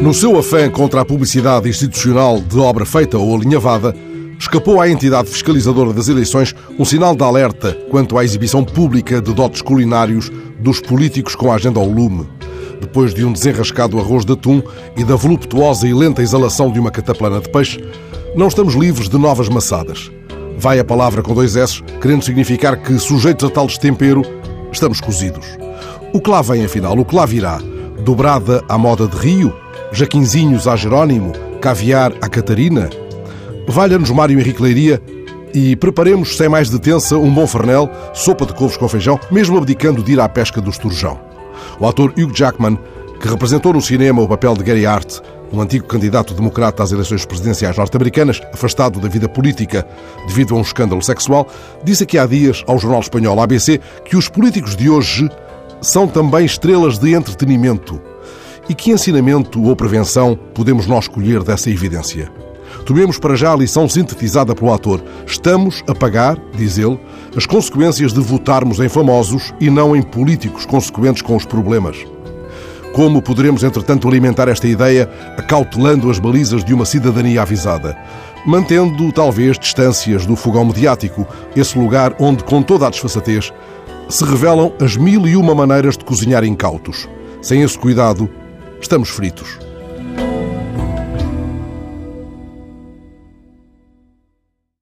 No seu afã contra a publicidade institucional de obra feita ou alinhavada, escapou à entidade fiscalizadora das eleições um sinal de alerta quanto à exibição pública de dotes culinários dos políticos com a agenda ao lume. Depois de um desenrascado arroz de atum e da voluptuosa e lenta exalação de uma cataplana de peixe, não estamos livres de novas maçadas. Vai a palavra com dois S, querendo significar que, sujeitos a tal destempero, estamos cozidos. O que lá vem, afinal? O que lá virá? Dobrada à moda de Rio? Jaquinzinhos a Jerónimo? Caviar a Catarina? Valha-nos Mário Henrique Leiria e preparemos, sem mais detença, um bom fernel, sopa de couves com feijão, mesmo abdicando de ir à pesca do esturjão. O ator Hugh Jackman, que representou no cinema o papel de Gary Hart, um antigo candidato democrata às eleições presidenciais norte-americanas, afastado da vida política devido a um escândalo sexual, disse aqui há dias ao jornal espanhol ABC que os políticos de hoje são também estrelas de entretenimento. E que ensinamento ou prevenção podemos nós colher dessa evidência? Tomemos para já a lição sintetizada pelo ator. Estamos a pagar, diz ele, as consequências de votarmos em famosos e não em políticos consequentes com os problemas. Como poderemos, entretanto, alimentar esta ideia acautelando as balizas de uma cidadania avisada? Mantendo, talvez, distâncias do fogão mediático, esse lugar onde, com toda a desfaçatez, se revelam as mil e uma maneiras de cozinhar incautos. Sem esse cuidado, estamos fritos.